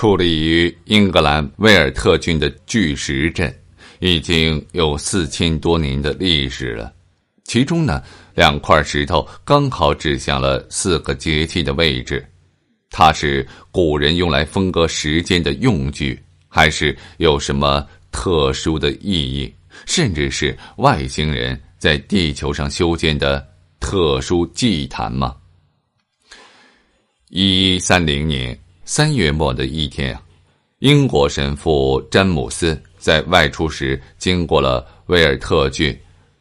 矗立于英格兰威尔特郡的巨石阵，已经有四千多年的历史了。其中呢，两块石头刚好指向了四个节气的位置。它是古人用来分割时间的用具，还是有什么特殊的意义？甚至是外星人在地球上修建的特殊祭坛吗？一三零年三月末的一天啊，英国神父詹姆斯在外出时经过了威尔特郡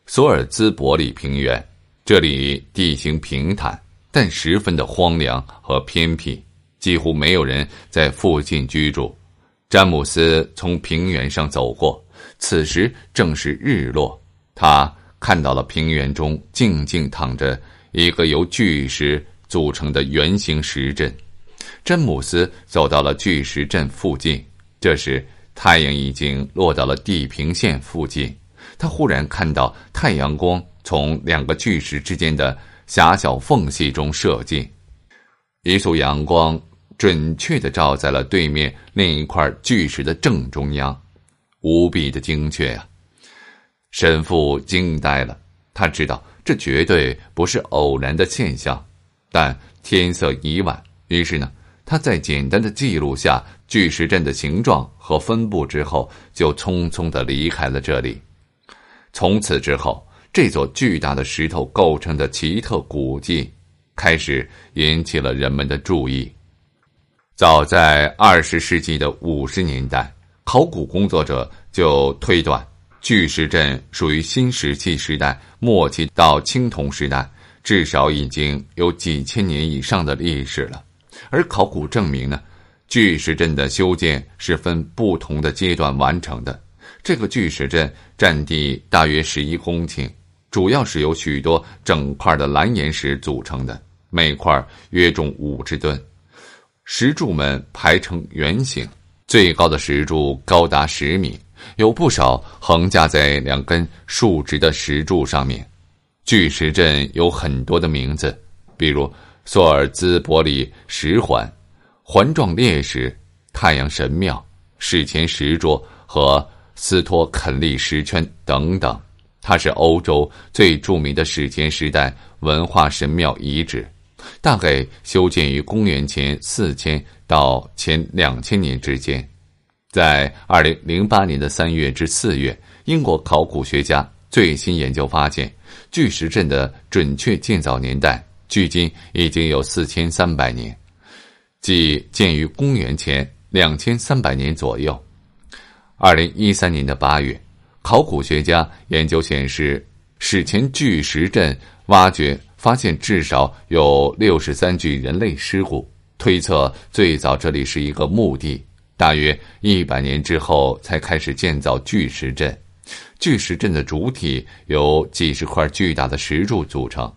索尔兹伯里平原，这里地形平坦。但十分的荒凉和偏僻，几乎没有人在附近居住。詹姆斯从平原上走过，此时正是日落。他看到了平原中静静躺着一个由巨石组成的圆形石阵。詹姆斯走到了巨石阵附近，这时太阳已经落到了地平线附近。他忽然看到太阳光从两个巨石之间的。狭小缝隙中射进，一束阳光准确的照在了对面另一块巨石的正中央，无比的精确啊！神父惊呆了，他知道这绝对不是偶然的现象，但天色已晚，于是呢，他在简单的记录下巨石阵的形状和分布之后，就匆匆的离开了这里。从此之后。这座巨大的石头构成的奇特古迹，开始引起了人们的注意。早在二十世纪的五十年代，考古工作者就推断巨石阵属于新石器时代末期到青铜时代，至少已经有几千年以上的历史了。而考古证明呢，巨石阵的修建是分不同的阶段完成的。这个巨石阵占地大约十一公顷。主要是由许多整块的蓝岩石组成的，每块约重五十吨。石柱们排成圆形，最高的石柱高达十米，有不少横架在两根竖直的石柱上面。巨石阵有很多的名字，比如索尔兹伯里石环、环状裂石、太阳神庙、史前石桌和斯托肯利石圈等等。它是欧洲最著名的史前时代文化神庙遗址，大概修建于公元前四千到前两千年之间。在二零零八年的三月至四月，英国考古学家最新研究发现，巨石阵的准确建造年代距今已经有四千三百年，即建于公元前两千三百年左右。二零一三年的八月。考古学家研究显示，史前巨石阵挖掘发现至少有六十三具人类尸骨，推测最早这里是一个墓地。大约一百年之后才开始建造巨石阵。巨石阵的主体由几十块巨大的石柱组成，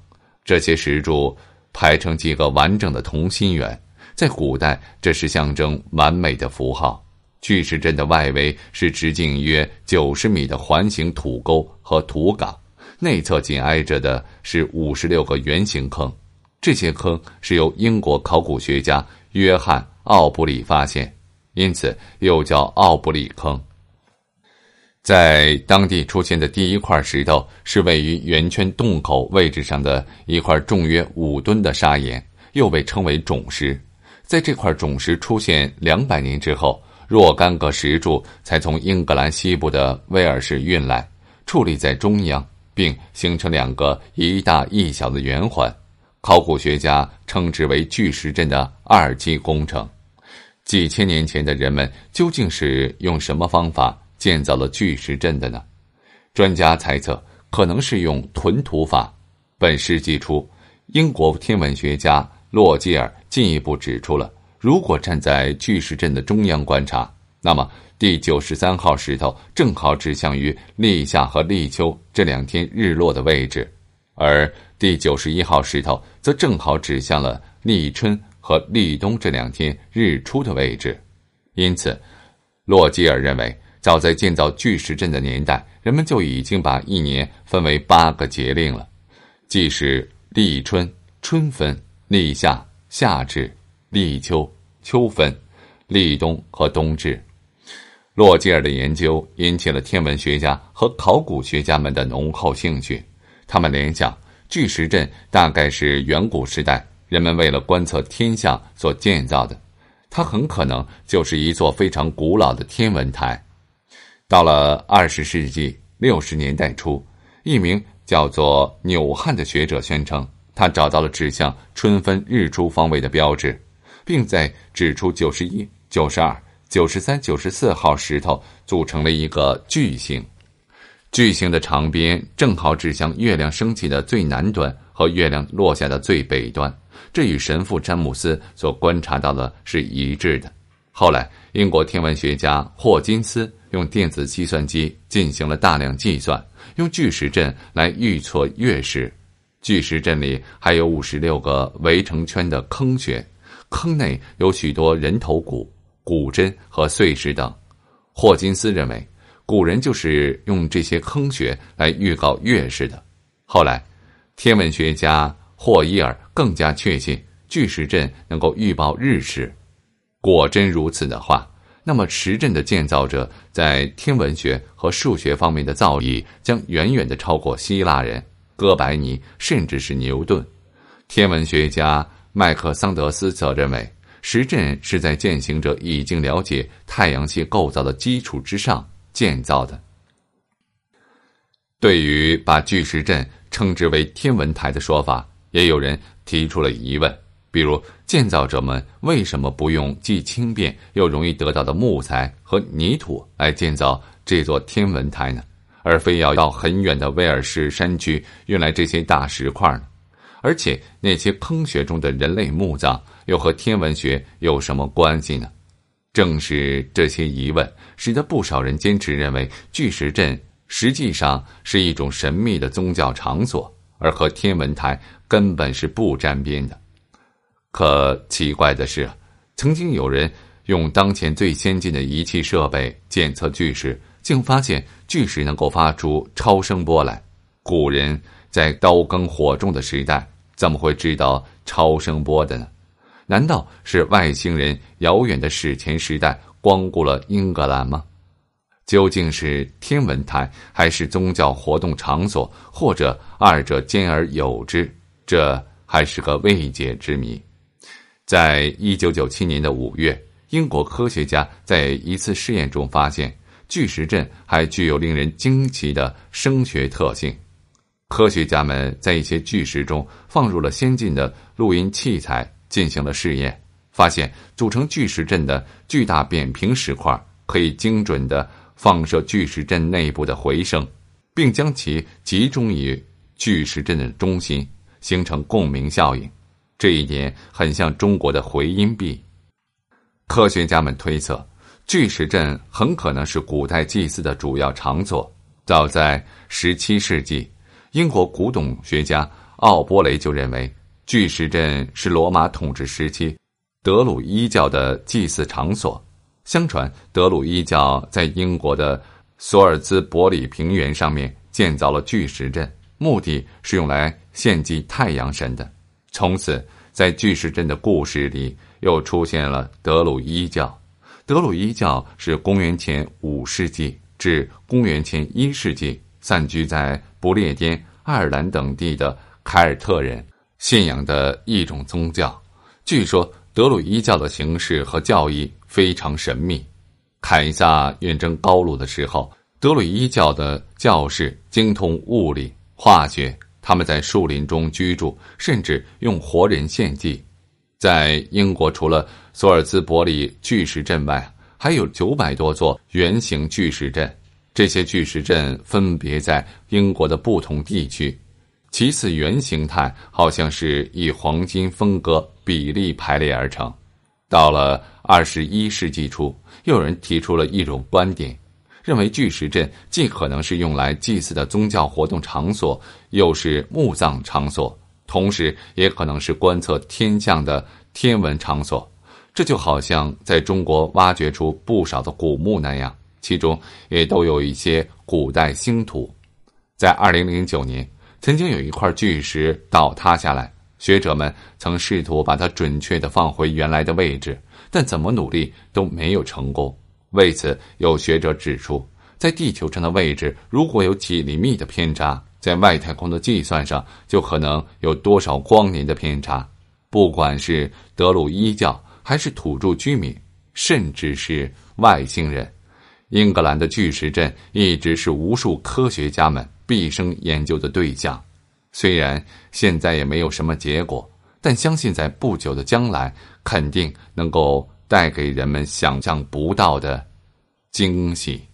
这些石柱排成几个完整的同心圆，在古代这是象征完美的符号。巨石阵的外围是直径约九十米的环形土沟和土岗，内侧紧挨着的是五十六个圆形坑，这些坑是由英国考古学家约翰·奥布里发现，因此又叫奥布里坑。在当地出现的第一块石头是位于圆圈洞口位置上的一块重约五吨的砂岩，又被称为种石。在这块种石出现两百年之后。若干个石柱才从英格兰西部的威尔士运来，矗立在中央，并形成两个一大一小的圆环。考古学家称之为巨石阵的二期工程。几千年前的人们究竟是用什么方法建造了巨石阵的呢？专家猜测，可能是用屯土法。本世纪初，英国天文学家洛基尔进一步指出了。如果站在巨石阵的中央观察，那么第九十三号石头正好指向于立夏和立秋这两天日落的位置，而第九十一号石头则正好指向了立春和立冬这两天日出的位置。因此，洛基尔认为，早在建造巨石阵的年代，人们就已经把一年分为八个节令了，即是立春、春分、立夏、夏至。立秋、秋分、立冬和冬至。洛基尔的研究引起了天文学家和考古学家们的浓厚兴趣。他们联想，巨石阵大概是远古时代人们为了观测天象所建造的，它很可能就是一座非常古老的天文台。到了二十世纪六十年代初，一名叫做纽汉的学者宣称，他找到了指向春分日出方位的标志，并在指出九十一、九十二。九十三、九十四号石头组成了一个巨星，巨星的长边正好指向月亮升起的最南端和月亮落下的最北端，这与神父詹姆斯所观察到的是一致的。后来，英国天文学家霍金斯用电子计算机进行了大量计算，用巨石阵来预测月食。巨石阵里还有五十六个围成圈的坑穴，坑内有许多人头骨。骨针和碎石等，霍金斯认为，古人就是用这些坑穴来预告月食的。后来，天文学家霍伊尔更加确信巨石阵能够预报日食。果真如此的话，那么石阵的建造者在天文学和数学方面的造诣将远远的超过希腊人、哥白尼，甚至是牛顿。天文学家麦克桑德斯则认为。石阵是在践行者已经了解太阳系构造的基础之上建造的。对于把巨石阵称之为天文台的说法，也有人提出了疑问，比如建造者们为什么不用既轻便又容易得到的木材和泥土来建造这座天文台呢？而非要到很远的威尔士山区运来这些大石块呢？而且那些坑穴中的人类墓葬。又和天文学有什么关系呢？正是这些疑问，使得不少人坚持认为巨石阵实际上是一种神秘的宗教场所，而和天文台根本是不沾边的。可奇怪的是，曾经有人用当前最先进的仪器设备检测巨石，竟发现巨石能够发出超声波来。古人在刀耕火种的时代，怎么会知道超声波的呢？难道是外星人遥远的史前时代光顾了英格兰吗？究竟是天文台还是宗教活动场所，或者二者兼而有之？这还是个未解之谜。在一九九七年的五月，英国科学家在一次试验中发现，巨石阵还具有令人惊奇的声学特性。科学家们在一些巨石中放入了先进的录音器材。进行了试验，发现组成巨石阵的巨大扁平石块可以精准的放射巨石阵内部的回声，并将其集中于巨石阵的中心，形成共鸣效应。这一点很像中国的回音壁。科学家们推测，巨石阵很可能是古代祭祀的主要场所。早在十七世纪，英国古董学家奥波雷就认为。巨石阵是罗马统治时期德鲁伊教的祭祀场所。相传，德鲁伊教在英国的索尔兹伯里平原上面建造了巨石阵，目的是用来献祭太阳神的。从此，在巨石阵的故事里又出现了德鲁伊教。德鲁伊教是公元前五世纪至公元前一世纪散居在不列颠、爱尔兰等地的凯尔特人。信仰的一种宗教，据说德鲁伊教的形式和教义非常神秘。凯撒远征高卢的时候，德鲁伊教的教士精通物理、化学，他们在树林中居住，甚至用活人献祭。在英国，除了索尔兹伯里巨石阵外，还有九百多座圆形巨石阵，这些巨石阵分别在英国的不同地区。其次，圆形态好像是以黄金分割比例排列而成。到了二十一世纪初，又有人提出了一种观点，认为巨石阵既可能是用来祭祀的宗教活动场所，又是墓葬场所，同时也可能是观测天象的天文场所。这就好像在中国挖掘出不少的古墓那样，其中也都有一些古代星图。在二零零九年。曾经有一块巨石倒塌下来，学者们曾试图把它准确的放回原来的位置，但怎么努力都没有成功。为此，有学者指出，在地球上的位置如果有几厘米的偏差，在外太空的计算上就可能有多少光年的偏差。不管是德鲁伊教，还是土著居民，甚至是外星人，英格兰的巨石阵一直是无数科学家们毕生研究的对象。虽然现在也没有什么结果，但相信在不久的将来，肯定能够带给人们想象不到的惊喜。